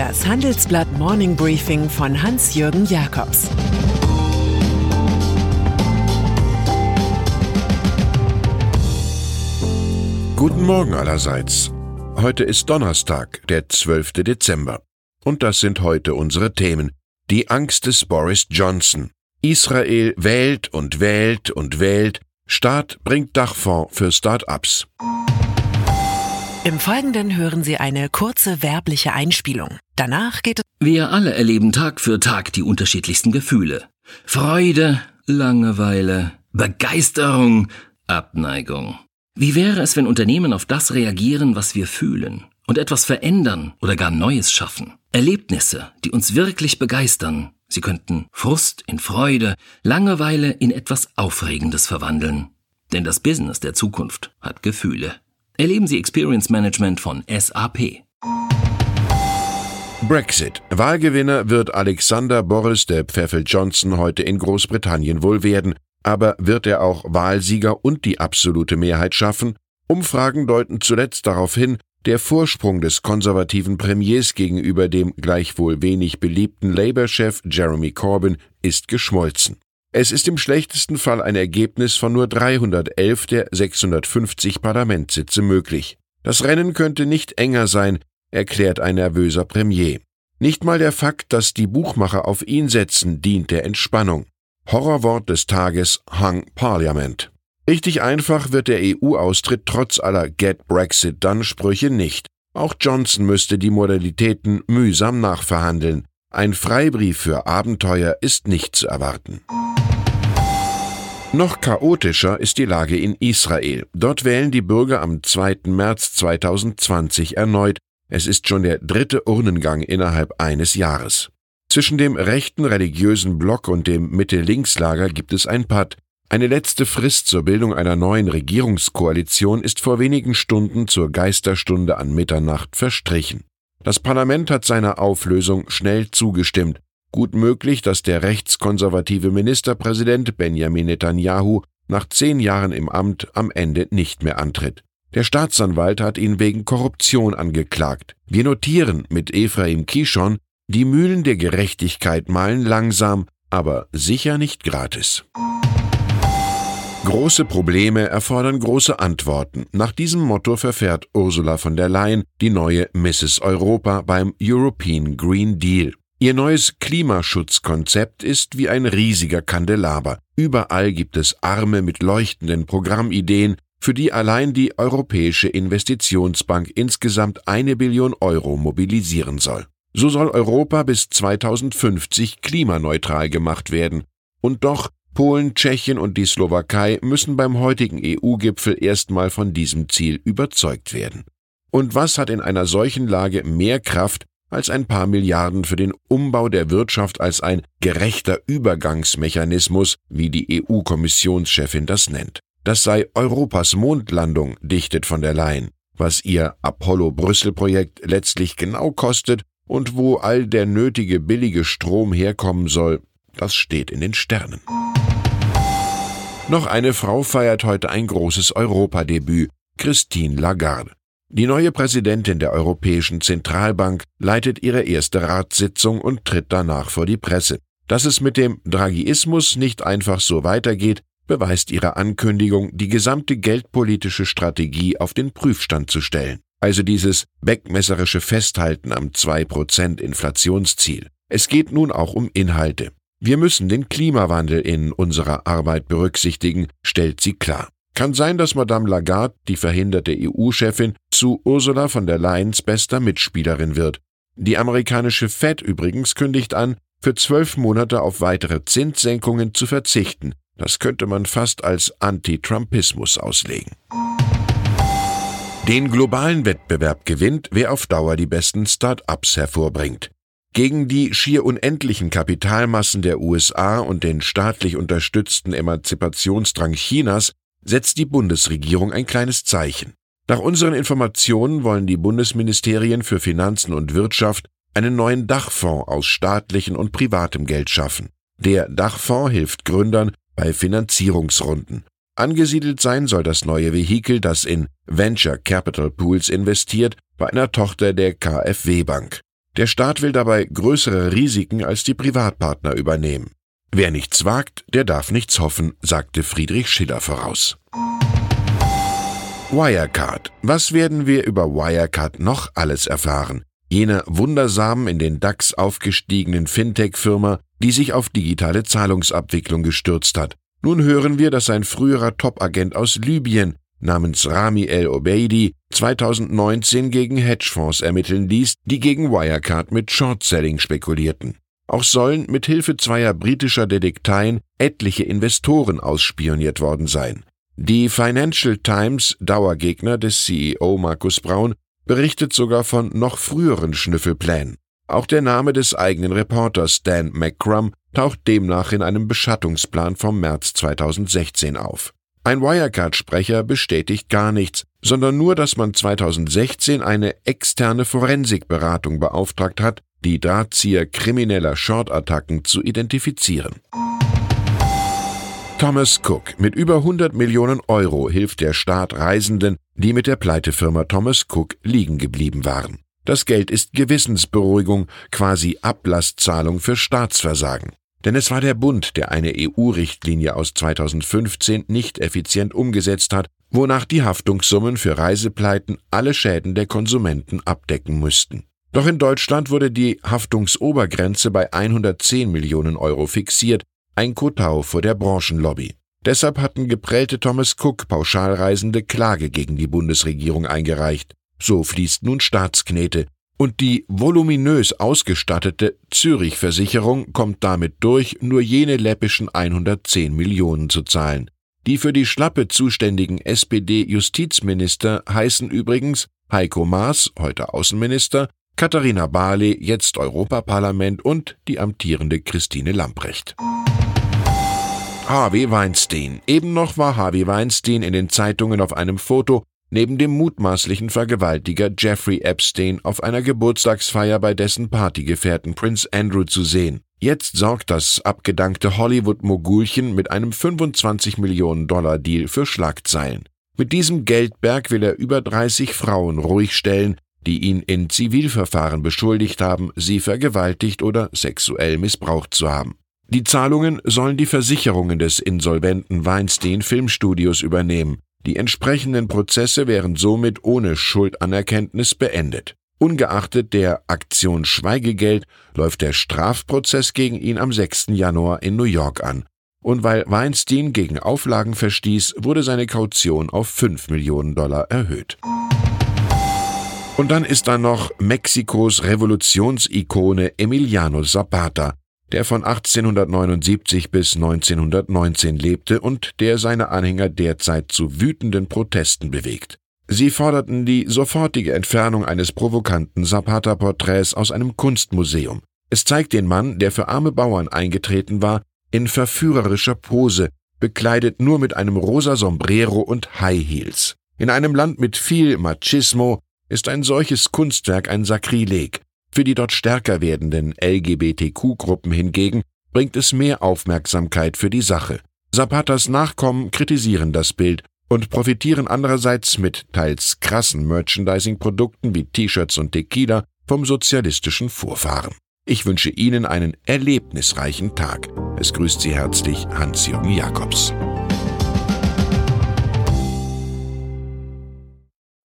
Das Handelsblatt Morning Briefing von Hans-Jürgen Jakobs Guten Morgen allerseits. Heute ist Donnerstag, der 12. Dezember. Und das sind heute unsere Themen. Die Angst des Boris Johnson. Israel wählt und wählt und wählt. Staat bringt Dachfonds für Start-ups. Im Folgenden hören Sie eine kurze werbliche Einspielung. Danach geht es. Wir alle erleben Tag für Tag die unterschiedlichsten Gefühle. Freude, Langeweile, Begeisterung, Abneigung. Wie wäre es, wenn Unternehmen auf das reagieren, was wir fühlen und etwas verändern oder gar Neues schaffen? Erlebnisse, die uns wirklich begeistern. Sie könnten Frust in Freude, Langeweile in etwas Aufregendes verwandeln. Denn das Business der Zukunft hat Gefühle. Erleben Sie Experience Management von SAP. Brexit. Wahlgewinner wird Alexander Boris de Pfeffel Johnson heute in Großbritannien wohl werden, aber wird er auch Wahlsieger und die absolute Mehrheit schaffen? Umfragen deuten zuletzt darauf hin, der Vorsprung des konservativen Premiers gegenüber dem gleichwohl wenig beliebten Labour-Chef Jeremy Corbyn ist geschmolzen. Es ist im schlechtesten Fall ein Ergebnis von nur 311 der 650 Parlamentssitze möglich. Das Rennen könnte nicht enger sein, erklärt ein nervöser Premier. Nicht mal der Fakt, dass die Buchmacher auf ihn setzen, dient der Entspannung. Horrorwort des Tages Hung Parliament. Richtig einfach wird der EU-Austritt trotz aller Get Brexit Done Sprüche nicht. Auch Johnson müsste die Modalitäten mühsam nachverhandeln. Ein Freibrief für Abenteuer ist nicht zu erwarten. Noch chaotischer ist die Lage in Israel. Dort wählen die Bürger am 2. März 2020 erneut. Es ist schon der dritte Urnengang innerhalb eines Jahres. Zwischen dem rechten religiösen Block und dem Mitte-Links-Lager gibt es ein Patt. Eine letzte Frist zur Bildung einer neuen Regierungskoalition ist vor wenigen Stunden zur Geisterstunde an Mitternacht verstrichen. Das Parlament hat seiner Auflösung schnell zugestimmt. Gut möglich, dass der rechtskonservative Ministerpräsident Benjamin Netanyahu nach zehn Jahren im Amt am Ende nicht mehr antritt. Der Staatsanwalt hat ihn wegen Korruption angeklagt. Wir notieren mit Ephraim Kishon, die Mühlen der Gerechtigkeit malen langsam, aber sicher nicht gratis. Große Probleme erfordern große Antworten. Nach diesem Motto verfährt Ursula von der Leyen, die neue Mrs. Europa beim European Green Deal. Ihr neues Klimaschutzkonzept ist wie ein riesiger Kandelaber. Überall gibt es Arme mit leuchtenden Programmideen, für die allein die Europäische Investitionsbank insgesamt eine Billion Euro mobilisieren soll. So soll Europa bis 2050 klimaneutral gemacht werden. Und doch, Polen, Tschechien und die Slowakei müssen beim heutigen EU-Gipfel erstmal von diesem Ziel überzeugt werden. Und was hat in einer solchen Lage mehr Kraft als ein paar Milliarden für den Umbau der Wirtschaft als ein gerechter Übergangsmechanismus, wie die EU-Kommissionschefin das nennt. Das sei Europas Mondlandung, dichtet von der Leyen, was ihr Apollo-Brüssel-Projekt letztlich genau kostet und wo all der nötige billige Strom herkommen soll, das steht in den Sternen. Noch eine Frau feiert heute ein großes Europadebüt, Christine Lagarde. Die neue Präsidentin der Europäischen Zentralbank leitet ihre erste Ratssitzung und tritt danach vor die Presse. Dass es mit dem Draghiismus nicht einfach so weitergeht, beweist ihre Ankündigung, die gesamte geldpolitische Strategie auf den Prüfstand zu stellen. Also dieses wegmesserische Festhalten am 2% Inflationsziel. Es geht nun auch um Inhalte. Wir müssen den Klimawandel in unserer Arbeit berücksichtigen, stellt sie klar. Kann sein, dass Madame Lagarde, die verhinderte EU-Chefin, zu Ursula von der Leyens bester Mitspielerin wird. Die amerikanische Fed übrigens kündigt an, für zwölf Monate auf weitere Zinssenkungen zu verzichten. Das könnte man fast als Anti-Trumpismus auslegen. Den globalen Wettbewerb gewinnt, wer auf Dauer die besten Start-ups hervorbringt. Gegen die schier unendlichen Kapitalmassen der USA und den staatlich unterstützten Emanzipationsdrang Chinas setzt die Bundesregierung ein kleines Zeichen. Nach unseren Informationen wollen die Bundesministerien für Finanzen und Wirtschaft einen neuen Dachfonds aus staatlichem und privatem Geld schaffen. Der Dachfonds hilft Gründern bei Finanzierungsrunden. Angesiedelt sein soll das neue Vehikel, das in Venture Capital Pools investiert, bei einer Tochter der KfW Bank. Der Staat will dabei größere Risiken als die Privatpartner übernehmen. Wer nichts wagt, der darf nichts hoffen, sagte Friedrich Schiller voraus. Wirecard. Was werden wir über Wirecard noch alles erfahren? Jener wundersamen in den DAX aufgestiegenen Fintech-Firma, die sich auf digitale Zahlungsabwicklung gestürzt hat. Nun hören wir, dass ein früherer Top-Agent aus Libyen namens Rami El Obeidi 2019 gegen Hedgefonds ermitteln ließ, die gegen Wirecard mit Short-Selling spekulierten. Auch sollen mit Hilfe zweier britischer Detekteien etliche Investoren ausspioniert worden sein. Die Financial Times, Dauergegner des CEO Markus Braun, berichtet sogar von noch früheren Schnüffelplänen. Auch der Name des eigenen Reporters Dan McCrum taucht demnach in einem Beschattungsplan vom März 2016 auf. Ein Wirecard-Sprecher bestätigt gar nichts, sondern nur, dass man 2016 eine externe Forensikberatung beauftragt hat, die Drahtzieher krimineller Short-Attacken zu identifizieren. Thomas Cook. Mit über 100 Millionen Euro hilft der Staat Reisenden, die mit der Pleitefirma Thomas Cook liegen geblieben waren. Das Geld ist Gewissensberuhigung, quasi Ablasszahlung für Staatsversagen. Denn es war der Bund, der eine EU-Richtlinie aus 2015 nicht effizient umgesetzt hat, wonach die Haftungssummen für Reisepleiten alle Schäden der Konsumenten abdecken müssten. Doch in Deutschland wurde die Haftungsobergrenze bei 110 Millionen Euro fixiert, ein Kotau vor der Branchenlobby. Deshalb hatten geprellte Thomas Cook Pauschalreisende Klage gegen die Bundesregierung eingereicht. So fließt nun Staatsknete. Und die voluminös ausgestattete Zürich-Versicherung kommt damit durch, nur jene läppischen 110 Millionen zu zahlen. Die für die Schlappe zuständigen SPD-Justizminister heißen übrigens Heiko Maas, heute Außenminister, Katharina Barley, jetzt Europaparlament und die amtierende Christine Lamprecht. Harvey Weinstein. Eben noch war Harvey Weinstein in den Zeitungen auf einem Foto neben dem mutmaßlichen Vergewaltiger Jeffrey Epstein auf einer Geburtstagsfeier bei dessen Partygefährten Prince Andrew zu sehen. Jetzt sorgt das abgedankte Hollywood-Mogulchen mit einem 25 Millionen Dollar Deal für Schlagzeilen. Mit diesem Geldberg will er über 30 Frauen ruhig stellen, die ihn in Zivilverfahren beschuldigt haben, sie vergewaltigt oder sexuell missbraucht zu haben. Die Zahlungen sollen die Versicherungen des insolventen Weinstein Filmstudios übernehmen. Die entsprechenden Prozesse wären somit ohne Schuldanerkenntnis beendet. Ungeachtet der Aktion Schweigegeld läuft der Strafprozess gegen ihn am 6. Januar in New York an. Und weil Weinstein gegen Auflagen verstieß, wurde seine Kaution auf 5 Millionen Dollar erhöht. Und dann ist da noch Mexikos Revolutionsikone Emiliano Zapata, der von 1879 bis 1919 lebte und der seine Anhänger derzeit zu wütenden Protesten bewegt. Sie forderten die sofortige Entfernung eines provokanten Zapata-Porträts aus einem Kunstmuseum. Es zeigt den Mann, der für arme Bauern eingetreten war, in verführerischer Pose, bekleidet nur mit einem rosa Sombrero und High Heels. In einem Land mit viel Machismo ist ein solches Kunstwerk ein Sakrileg. Für die dort stärker werdenden LGBTQ-Gruppen hingegen bringt es mehr Aufmerksamkeit für die Sache. Zapatas Nachkommen kritisieren das Bild und profitieren andererseits mit teils krassen Merchandising-Produkten wie T-Shirts und Tequila vom sozialistischen Vorfahren. Ich wünsche Ihnen einen erlebnisreichen Tag. Es grüßt Sie herzlich Hans-Jürgen Jakobs.